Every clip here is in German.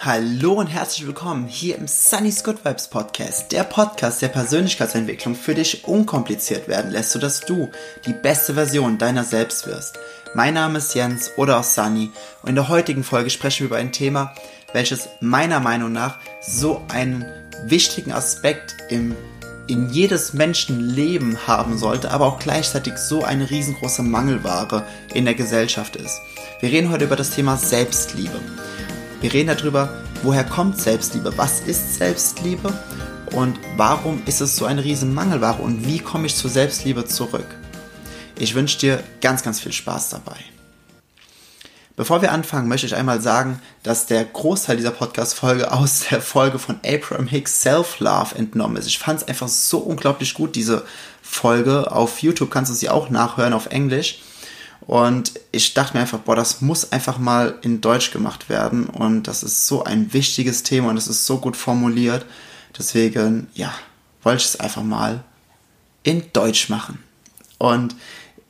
Hallo und herzlich willkommen hier im Sunny's Good Vibes Podcast, der Podcast der Persönlichkeitsentwicklung für dich unkompliziert werden lässt, sodass du die beste Version deiner selbst wirst. Mein Name ist Jens oder auch Sunny und in der heutigen Folge sprechen wir über ein Thema, welches meiner Meinung nach so einen wichtigen Aspekt im in jedes Menschenleben haben sollte, aber auch gleichzeitig so eine riesengroße Mangelware in der Gesellschaft ist. Wir reden heute über das Thema Selbstliebe. Wir reden darüber, woher kommt Selbstliebe, was ist Selbstliebe und warum ist es so eine riesen Mangelware und wie komme ich zur Selbstliebe zurück. Ich wünsche dir ganz, ganz viel Spaß dabei. Bevor wir anfangen, möchte ich einmal sagen, dass der Großteil dieser Podcast-Folge aus der Folge von Abraham Hicks Self-Love entnommen ist. Ich fand es einfach so unglaublich gut, diese Folge. Auf YouTube kannst du sie auch nachhören auf Englisch. Und ich dachte mir einfach, boah, das muss einfach mal in Deutsch gemacht werden. Und das ist so ein wichtiges Thema und es ist so gut formuliert. Deswegen, ja, wollte ich es einfach mal in Deutsch machen. Und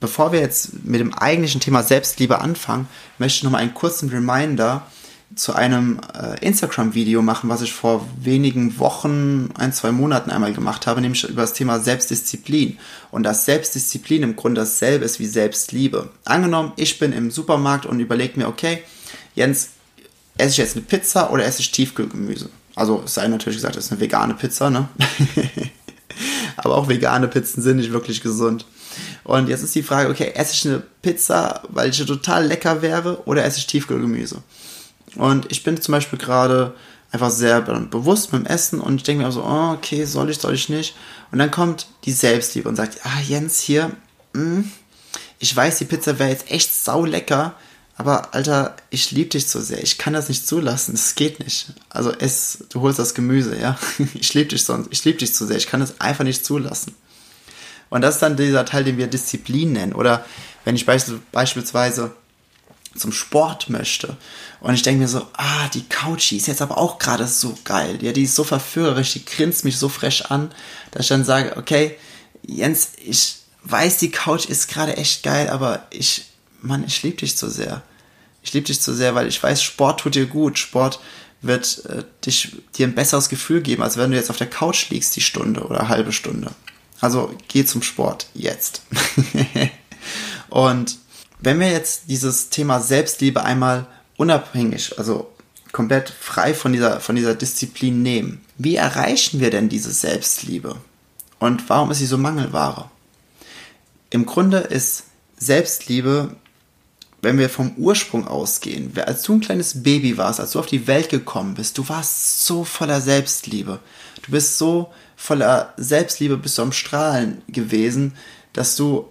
bevor wir jetzt mit dem eigentlichen Thema Selbstliebe anfangen, möchte ich noch mal einen kurzen Reminder zu einem äh, Instagram-Video machen, was ich vor wenigen Wochen, ein, zwei Monaten einmal gemacht habe, nämlich über das Thema Selbstdisziplin. Und dass Selbstdisziplin im Grunde dasselbe ist wie Selbstliebe. Angenommen, ich bin im Supermarkt und überlege mir, okay, Jens, esse ich jetzt eine Pizza oder esse ich Tiefkühlgemüse? Also es sei natürlich gesagt, es ist eine vegane Pizza, ne? Aber auch vegane Pizzen sind nicht wirklich gesund. Und jetzt ist die Frage, okay, esse ich eine Pizza, weil sie total lecker wäre, oder esse ich Tiefkühlgemüse? Und ich bin zum Beispiel gerade einfach sehr bewusst mit dem Essen und ich denke mir so, oh, okay, soll ich, soll ich nicht? Und dann kommt die Selbstliebe und sagt, ah, Jens, hier, mh, hm, ich weiß, die Pizza wäre jetzt echt sau lecker, aber Alter, ich liebe dich so sehr, ich kann das nicht zulassen, es geht nicht. Also es, du holst das Gemüse, ja, ich liebe dich sonst, ich liebe dich zu sehr, ich kann das einfach nicht zulassen. Und das ist dann dieser Teil, den wir Disziplin nennen. Oder wenn ich beispielsweise zum Sport möchte und ich denke mir so, ah, die Couch, die ist jetzt aber auch gerade so geil. Ja, die ist so verführerisch, die grinst mich so fresh an, dass ich dann sage, okay, Jens, ich weiß, die Couch ist gerade echt geil, aber ich, Mann, ich liebe dich zu sehr. Ich liebe dich zu sehr, weil ich weiß, Sport tut dir gut. Sport wird äh, dich, dir ein besseres Gefühl geben, als wenn du jetzt auf der Couch liegst, die Stunde oder halbe Stunde. Also geh zum Sport jetzt. und wenn wir jetzt dieses Thema Selbstliebe einmal unabhängig, also komplett frei von dieser, von dieser Disziplin nehmen, wie erreichen wir denn diese Selbstliebe? Und warum ist sie so Mangelware? Im Grunde ist Selbstliebe, wenn wir vom Ursprung ausgehen, als du ein kleines Baby warst, als du auf die Welt gekommen bist, du warst so voller Selbstliebe. Du bist so voller Selbstliebe, bist du am Strahlen gewesen, dass du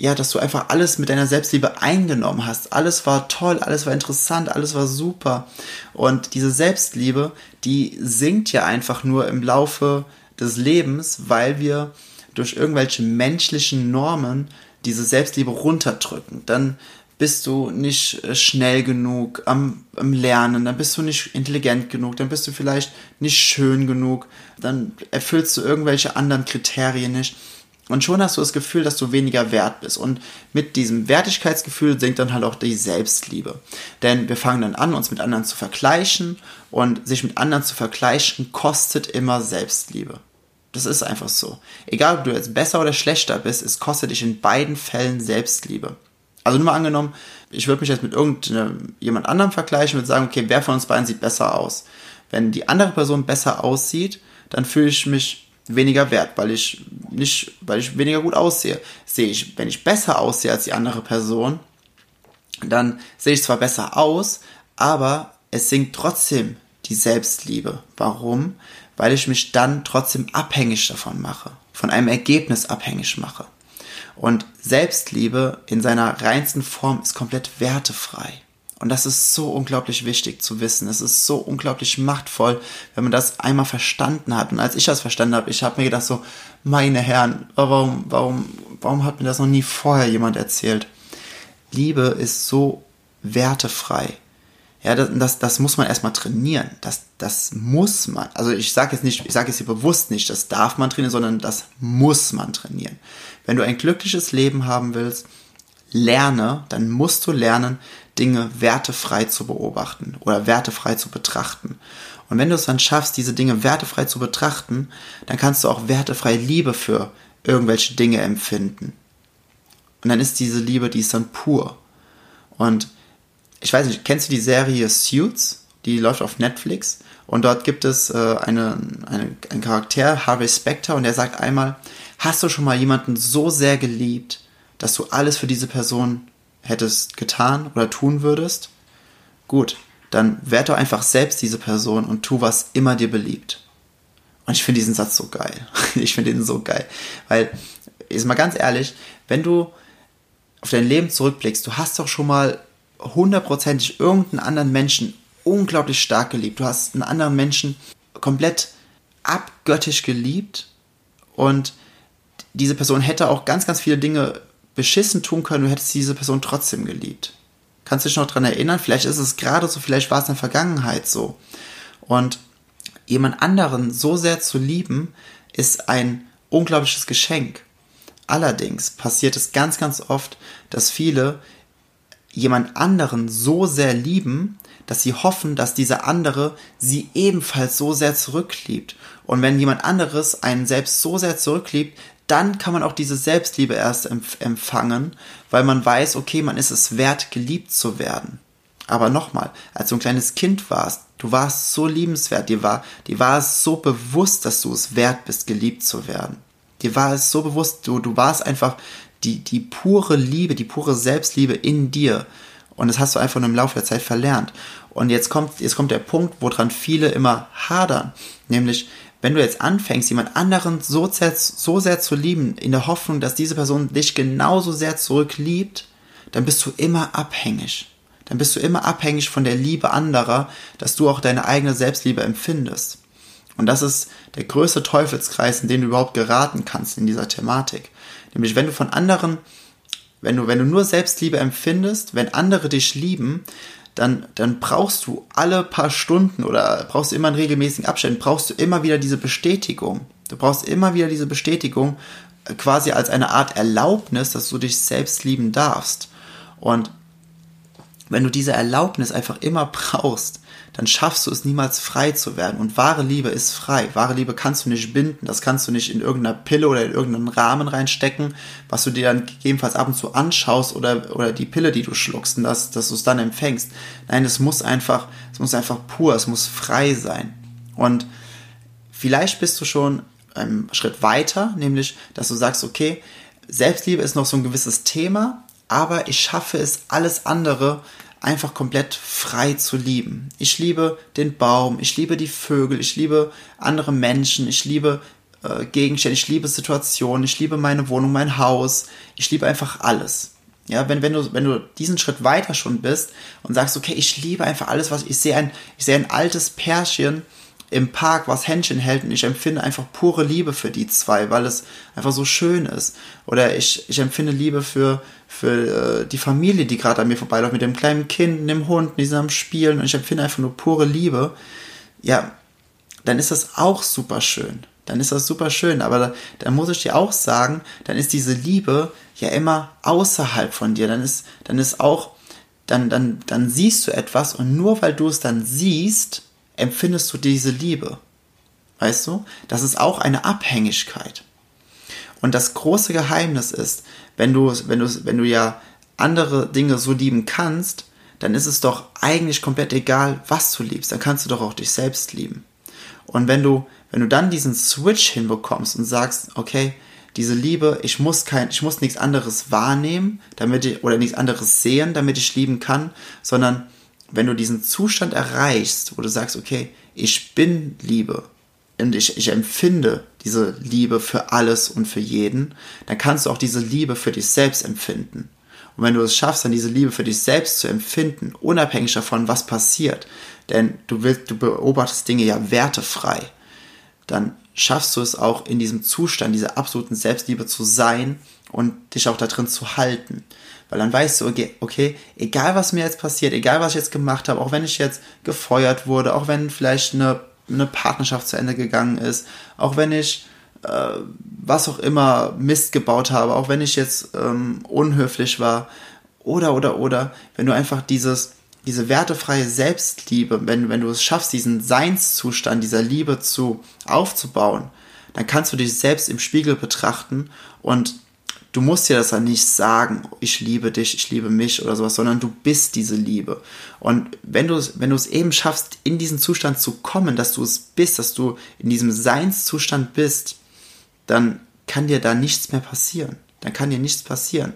ja, dass du einfach alles mit deiner Selbstliebe eingenommen hast. Alles war toll, alles war interessant, alles war super. Und diese Selbstliebe, die sinkt ja einfach nur im Laufe des Lebens, weil wir durch irgendwelche menschlichen Normen diese Selbstliebe runterdrücken. Dann bist du nicht äh, schnell genug am, am, Lernen, dann bist du nicht intelligent genug, dann bist du vielleicht nicht schön genug, dann erfüllst du irgendwelche anderen Kriterien nicht. Und schon hast du das Gefühl, dass du weniger wert bist. Und mit diesem Wertigkeitsgefühl sinkt dann halt auch die Selbstliebe. Denn wir fangen dann an, uns mit anderen zu vergleichen. Und sich mit anderen zu vergleichen, kostet immer Selbstliebe. Das ist einfach so. Egal, ob du jetzt besser oder schlechter bist, es kostet dich in beiden Fällen Selbstliebe. Also nur mal angenommen, ich würde mich jetzt mit irgendjemand anderem vergleichen und sagen, okay, wer von uns beiden sieht besser aus? Wenn die andere Person besser aussieht, dann fühle ich mich weniger wert, weil ich nicht, weil ich weniger gut aussehe. Sehe ich, wenn ich besser aussehe als die andere Person, dann sehe ich zwar besser aus, aber es sinkt trotzdem die Selbstliebe. Warum? Weil ich mich dann trotzdem abhängig davon mache, von einem Ergebnis abhängig mache. Und Selbstliebe in seiner reinsten Form ist komplett wertefrei. Und das ist so unglaublich wichtig zu wissen. Es ist so unglaublich machtvoll, wenn man das einmal verstanden hat. Und als ich das verstanden habe, ich habe mir gedacht so, meine Herren, warum, warum, warum hat mir das noch nie vorher jemand erzählt? Liebe ist so wertefrei. Ja, das, das, das muss man erstmal trainieren. Das, das muss man. Also ich sage jetzt nicht, ich sage jetzt hier bewusst nicht, das darf man trainieren, sondern das muss man trainieren. Wenn du ein glückliches Leben haben willst, lerne, dann musst du lernen, Dinge wertefrei zu beobachten oder wertefrei zu betrachten. Und wenn du es dann schaffst, diese Dinge wertefrei zu betrachten, dann kannst du auch wertefrei Liebe für irgendwelche Dinge empfinden. Und dann ist diese Liebe, die ist dann pur. Und ich weiß nicht, kennst du die Serie Suits? Die läuft auf Netflix. Und dort gibt es äh, eine, eine, einen Charakter, Harvey Specter, und der sagt einmal, hast du schon mal jemanden so sehr geliebt, dass du alles für diese Person hättest getan oder tun würdest? Gut, dann werd doch einfach selbst diese Person und tu, was immer dir beliebt. Und ich finde diesen Satz so geil. Ich finde ihn so geil. Weil, ist mal ganz ehrlich, wenn du auf dein Leben zurückblickst, du hast doch schon mal hundertprozentig irgendeinen anderen Menschen unglaublich stark geliebt. Du hast einen anderen Menschen komplett abgöttisch geliebt und diese Person hätte auch ganz, ganz viele Dinge beschissen tun können, du hättest diese Person trotzdem geliebt. Kannst du dich noch daran erinnern? Vielleicht ist es gerade so, vielleicht war es in der Vergangenheit so. Und jemand anderen so sehr zu lieben, ist ein unglaubliches Geschenk. Allerdings passiert es ganz, ganz oft, dass viele jemand anderen so sehr lieben, dass sie hoffen, dass dieser andere sie ebenfalls so sehr zurückliebt. Und wenn jemand anderes einen selbst so sehr zurückliebt, dann kann man auch diese Selbstliebe erst empfangen, weil man weiß, okay, man ist es wert, geliebt zu werden. Aber nochmal, als du ein kleines Kind warst, du warst so liebenswert, dir war, dir war es so bewusst, dass du es wert bist, geliebt zu werden. Dir war es so bewusst, du, du warst einfach die, die pure Liebe, die pure Selbstliebe in dir. Und das hast du einfach nur im Laufe der Zeit verlernt. Und jetzt kommt, jetzt kommt der Punkt, woran viele immer hadern. Nämlich, wenn du jetzt anfängst, jemand anderen so sehr, so sehr zu lieben, in der Hoffnung, dass diese Person dich genauso sehr zurückliebt, dann bist du immer abhängig. Dann bist du immer abhängig von der Liebe anderer, dass du auch deine eigene Selbstliebe empfindest. Und das ist der größte Teufelskreis, in den du überhaupt geraten kannst in dieser Thematik. Nämlich, wenn du von anderen, wenn du, wenn du nur Selbstliebe empfindest, wenn andere dich lieben, dann, dann brauchst du alle paar Stunden oder brauchst du immer in regelmäßigen Abständen, brauchst du immer wieder diese Bestätigung. Du brauchst immer wieder diese Bestätigung äh, quasi als eine Art Erlaubnis, dass du dich selbst lieben darfst. Und wenn du diese Erlaubnis einfach immer brauchst, dann schaffst du es niemals frei zu werden. Und wahre Liebe ist frei. Wahre Liebe kannst du nicht binden. Das kannst du nicht in irgendeiner Pille oder in irgendeinen Rahmen reinstecken, was du dir dann gegebenenfalls ab und zu anschaust oder, oder die Pille, die du schluckst und das, dass du es dann empfängst. Nein, es muss einfach, es muss einfach pur, es muss frei sein. Und vielleicht bist du schon einen Schritt weiter, nämlich, dass du sagst, okay, Selbstliebe ist noch so ein gewisses Thema, aber ich schaffe es, alles andere einfach komplett frei zu lieben. Ich liebe den Baum, ich liebe die Vögel, ich liebe andere Menschen, ich liebe äh, Gegenstände, ich liebe Situationen, ich liebe meine Wohnung, mein Haus, ich liebe einfach alles. Ja, wenn, wenn du, wenn du diesen Schritt weiter schon bist und sagst, okay, ich liebe einfach alles, was ich sehe, ein, ich sehe ein altes Pärchen, im Park was Händchen hält und ich empfinde einfach pure Liebe für die zwei, weil es einfach so schön ist. Oder ich, ich empfinde Liebe für, für äh, die Familie, die gerade an mir vorbeiläuft, mit dem kleinen Kind, dem Hund, die sind am Spielen und ich empfinde einfach nur pure Liebe. Ja, dann ist das auch super schön. Dann ist das super schön. Aber da, dann muss ich dir auch sagen, dann ist diese Liebe ja immer außerhalb von dir. Dann ist, dann ist auch, dann, dann, dann siehst du etwas und nur weil du es dann siehst, empfindest du diese Liebe? Weißt du? Das ist auch eine Abhängigkeit. Und das große Geheimnis ist, wenn du, wenn du, wenn du ja andere Dinge so lieben kannst, dann ist es doch eigentlich komplett egal, was du liebst. Dann kannst du doch auch dich selbst lieben. Und wenn du, wenn du dann diesen Switch hinbekommst und sagst, okay, diese Liebe, ich muss kein, ich muss nichts anderes wahrnehmen, damit ich, oder nichts anderes sehen, damit ich lieben kann, sondern wenn du diesen Zustand erreichst, wo du sagst, okay, ich bin Liebe und ich, ich empfinde diese Liebe für alles und für jeden, dann kannst du auch diese Liebe für dich selbst empfinden. Und wenn du es schaffst, dann diese Liebe für dich selbst zu empfinden, unabhängig davon, was passiert, denn du willst, du beobachtest Dinge ja wertefrei, dann schaffst du es auch in diesem Zustand, dieser absoluten Selbstliebe zu sein und dich auch da drin zu halten. Weil dann weißt du, okay, okay, egal was mir jetzt passiert, egal was ich jetzt gemacht habe, auch wenn ich jetzt gefeuert wurde, auch wenn vielleicht eine, eine Partnerschaft zu Ende gegangen ist, auch wenn ich äh, was auch immer Mist gebaut habe, auch wenn ich jetzt ähm, unhöflich war, Oder, oder, oder, wenn du einfach dieses, diese wertefreie Selbstliebe, wenn, wenn du es schaffst, diesen Seinszustand dieser Liebe zu aufzubauen, dann kannst du dich selbst im Spiegel betrachten und du musst dir das dann nicht sagen, ich liebe dich, ich liebe mich oder sowas, sondern du bist diese Liebe. Und wenn du wenn du es eben schaffst, in diesen Zustand zu kommen, dass du es bist, dass du in diesem Seinszustand bist, dann kann dir da nichts mehr passieren. Dann kann dir nichts passieren.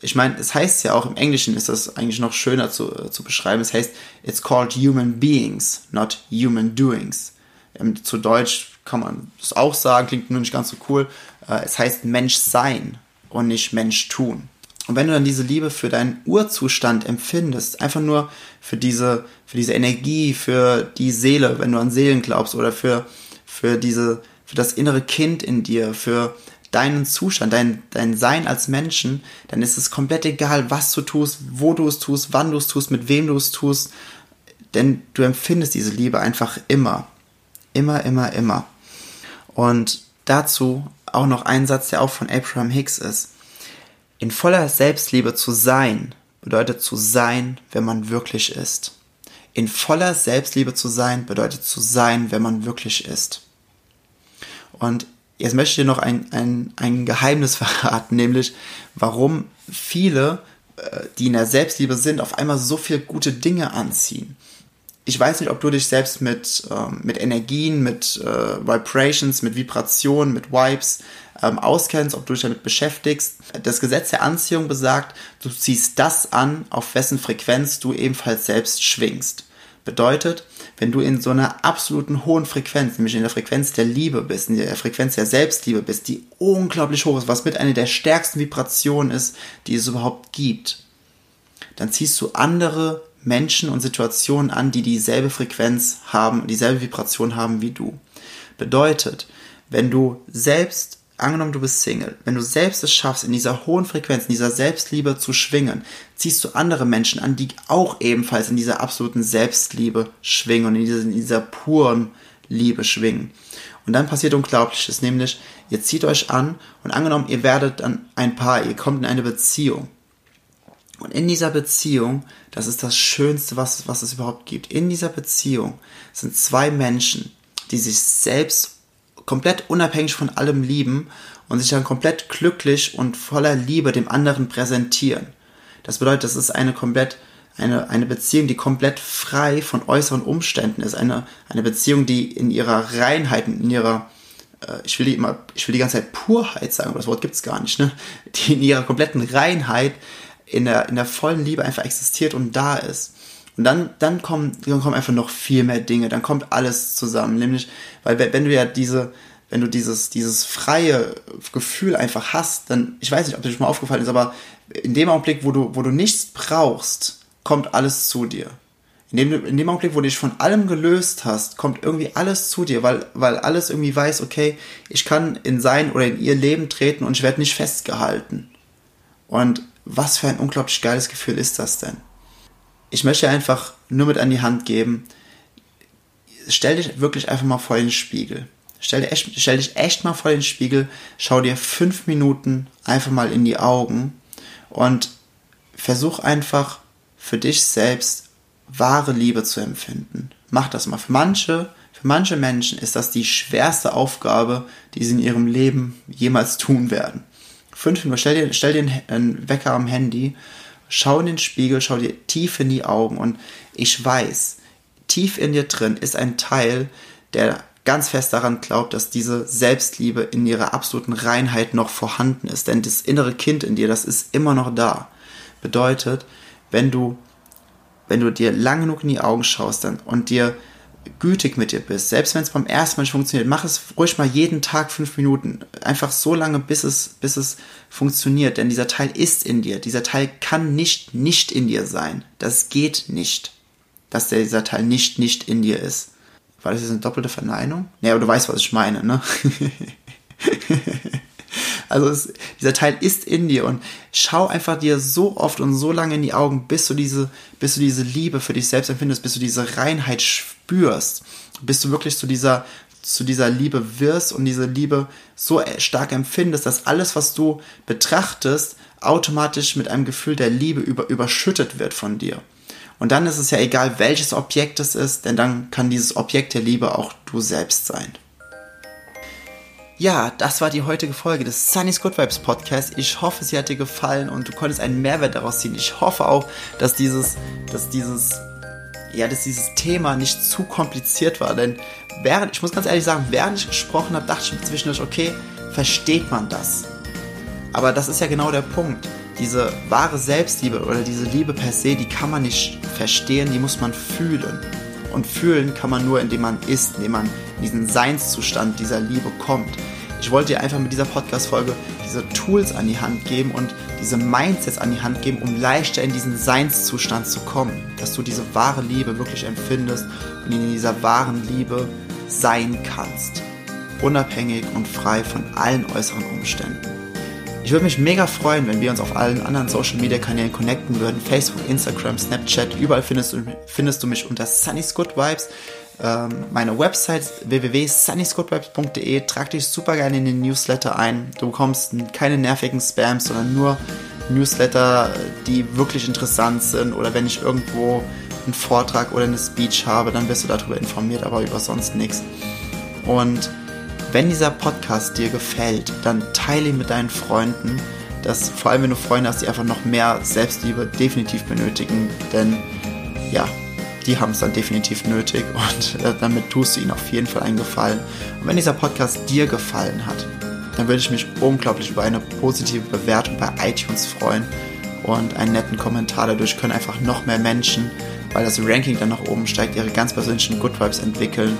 Ich meine, es heißt ja auch im Englischen ist das eigentlich noch schöner zu, äh, zu beschreiben. Es heißt, it's called human beings, not human doings. Ähm, zu Deutsch kann man das auch sagen, klingt nur nicht ganz so cool. Äh, es heißt Mensch sein und nicht Mensch tun. Und wenn du dann diese Liebe für deinen Urzustand empfindest, einfach nur für diese, für diese Energie, für die Seele, wenn du an Seelen glaubst, oder für, für diese, für das innere Kind in dir, für deinen Zustand, dein, dein Sein als Menschen, dann ist es komplett egal, was du tust, wo du es tust, wann du es tust, mit wem du es tust, denn du empfindest diese Liebe einfach immer. Immer, immer, immer. Und dazu auch noch ein Satz, der auch von Abraham Hicks ist. In voller Selbstliebe zu sein bedeutet zu sein, wenn man wirklich ist. In voller Selbstliebe zu sein bedeutet zu sein, wenn man wirklich ist. Und jetzt möchte ich dir noch ein, ein, ein Geheimnis verraten, nämlich warum viele, äh, die in der Selbstliebe sind, auf einmal so viele gute Dinge anziehen ich weiß nicht, ob du dich selbst mit, ähm, mit Energien, mit äh, Vibrations, mit Vibrationen, mit Vibes ähm, auskennst, ob du dich damit beschäftigst. Das Gesetz der Anziehung besagt, du ziehst das an, auf wessen Frequenz du ebenfalls selbst schwingst. Bedeutet, wenn du in so einer absoluten hohen Frequenz, nämlich in der Frequenz der Liebe bist, in der Frequenz der Selbstliebe bist, die unglaublich hoch ist, was mit einer der stärksten Vibrationen ist, die es überhaupt gibt, dann ziehst du andere Menschen und Situationen an, die dieselbe Frequenz haben, dieselbe Vibration haben wie du. Bedeutet, wenn du selbst, angenommen du bist Single, wenn du selbst es schaffst, in dieser hohen Frequenz, in dieser Selbstliebe zu schwingen, ziehst du andere Menschen an, die auch ebenfalls in dieser absoluten Selbstliebe schwingen und in dieser, in dieser puren Liebe schwingen. Und dann passiert Unglaubliches, nämlich ihr zieht euch an und angenommen, ihr werdet dann ein Paar, ihr kommt in eine Beziehung. Und in dieser Beziehung, das ist das Schönste, was, was es überhaupt gibt. In dieser Beziehung sind zwei Menschen, die sich selbst komplett unabhängig von allem lieben und sich dann komplett glücklich und voller Liebe dem anderen präsentieren. Das bedeutet, das ist eine komplett, eine, eine Beziehung, die komplett frei von äußeren Umständen ist. Eine, eine Beziehung, die in ihrer Reinheit, in ihrer, äh, ich will die immer, ich will die ganze Zeit Purheit sagen, aber das Wort gibt's gar nicht, ne? Die in ihrer kompletten Reinheit in der, in der vollen Liebe einfach existiert und da ist. Und dann, dann kommen, dann kommen einfach noch viel mehr Dinge, dann kommt alles zusammen. Nämlich, weil wenn du ja diese, wenn du dieses, dieses freie Gefühl einfach hast, dann, ich weiß nicht, ob dir schon mal aufgefallen ist, aber in dem Augenblick, wo du, wo du nichts brauchst, kommt alles zu dir. In dem, in dem Augenblick, wo du dich von allem gelöst hast, kommt irgendwie alles zu dir, weil, weil alles irgendwie weiß, okay, ich kann in sein oder in ihr Leben treten und ich werde nicht festgehalten. Und was für ein unglaublich geiles Gefühl ist das denn? Ich möchte einfach nur mit an die Hand geben, stell dich wirklich einfach mal vor den Spiegel. Stell, dir echt, stell dich echt mal vor den Spiegel, schau dir fünf Minuten einfach mal in die Augen und versuch einfach für dich selbst wahre Liebe zu empfinden. Mach das mal. Für manche, für manche Menschen ist das die schwerste Aufgabe, die sie in ihrem Leben jemals tun werden fünf Minuten, stell dir, stell dir einen Wecker am Handy, schau in den Spiegel, schau dir tief in die Augen und ich weiß, tief in dir drin ist ein Teil, der ganz fest daran glaubt, dass diese Selbstliebe in ihrer absoluten Reinheit noch vorhanden ist. Denn das innere Kind in dir, das ist immer noch da. Bedeutet, wenn du, wenn du dir lang genug in die Augen schaust dann, und dir gütig mit dir bist, selbst wenn es beim ersten Mal nicht funktioniert, mach es ruhig mal jeden Tag fünf Minuten. Einfach so lange, bis es, bis es funktioniert. Denn dieser Teil ist in dir. Dieser Teil kann nicht nicht in dir sein. Das geht nicht, dass dieser Teil nicht nicht in dir ist. War das jetzt eine doppelte Verneinung? Nee, aber du weißt, was ich meine, ne? Also es, dieser Teil ist in dir und schau einfach dir so oft und so lange in die Augen, bis du diese, bis du diese Liebe für dich selbst empfindest, bis du diese Reinheit spürst, bis du wirklich zu dieser, zu dieser Liebe wirst und diese Liebe so stark empfindest, dass alles, was du betrachtest, automatisch mit einem Gefühl der Liebe über, überschüttet wird von dir. Und dann ist es ja egal, welches Objekt es ist, denn dann kann dieses Objekt der Liebe auch du selbst sein. Ja, das war die heutige Folge des Sunny's Good Vibes Podcast. Ich hoffe, sie hat dir gefallen und du konntest einen Mehrwert daraus ziehen. Ich hoffe auch, dass dieses, dass dieses, ja, dass dieses Thema nicht zu kompliziert war, denn während, ich muss ganz ehrlich sagen, während ich gesprochen habe, dachte ich zwischendurch, okay, versteht man das? Aber das ist ja genau der Punkt. Diese wahre Selbstliebe oder diese Liebe per se, die kann man nicht verstehen, die muss man fühlen. Und fühlen kann man nur, indem man ist, indem man in diesen Seinszustand dieser Liebe kommt. Ich wollte dir einfach mit dieser Podcast-Folge diese Tools an die Hand geben und diese Mindsets an die Hand geben, um leichter in diesen Seinszustand zu kommen. Dass du diese wahre Liebe wirklich empfindest und in dieser wahren Liebe sein kannst. Unabhängig und frei von allen äußeren Umständen. Ich würde mich mega freuen, wenn wir uns auf allen anderen Social Media Kanälen connecten würden. Facebook, Instagram, Snapchat, überall findest du, findest du mich unter Sunny's Good Vibes. Ähm, meine Website www.sunnysgoodvibes.de. Trag dich super gerne in den Newsletter ein. Du bekommst keine nervigen Spams, sondern nur Newsletter, die wirklich interessant sind. Oder wenn ich irgendwo einen Vortrag oder eine Speech habe, dann wirst du darüber informiert, aber über sonst nichts. Und wenn dieser Podcast dir gefällt, dann teile ihn mit deinen Freunden. Das, vor allem wenn du Freunde hast, die einfach noch mehr Selbstliebe definitiv benötigen. Denn ja, die haben es dann definitiv nötig und äh, damit tust du ihnen auf jeden Fall einen Gefallen. Und wenn dieser Podcast dir gefallen hat, dann würde ich mich unglaublich über eine positive Bewertung bei iTunes freuen und einen netten Kommentar. Dadurch können einfach noch mehr Menschen, weil das Ranking dann nach oben steigt, ihre ganz persönlichen Good Vibes entwickeln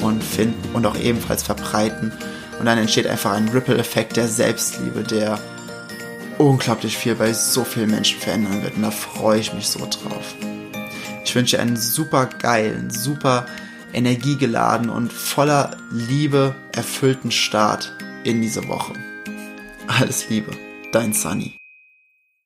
und finden und auch ebenfalls verbreiten. Und dann entsteht einfach ein Ripple-Effekt der Selbstliebe, der unglaublich viel bei so vielen Menschen verändern wird. Und da freue ich mich so drauf. Ich wünsche dir einen super geilen, super energiegeladen und voller Liebe erfüllten Start in diese Woche. Alles Liebe, dein Sunny.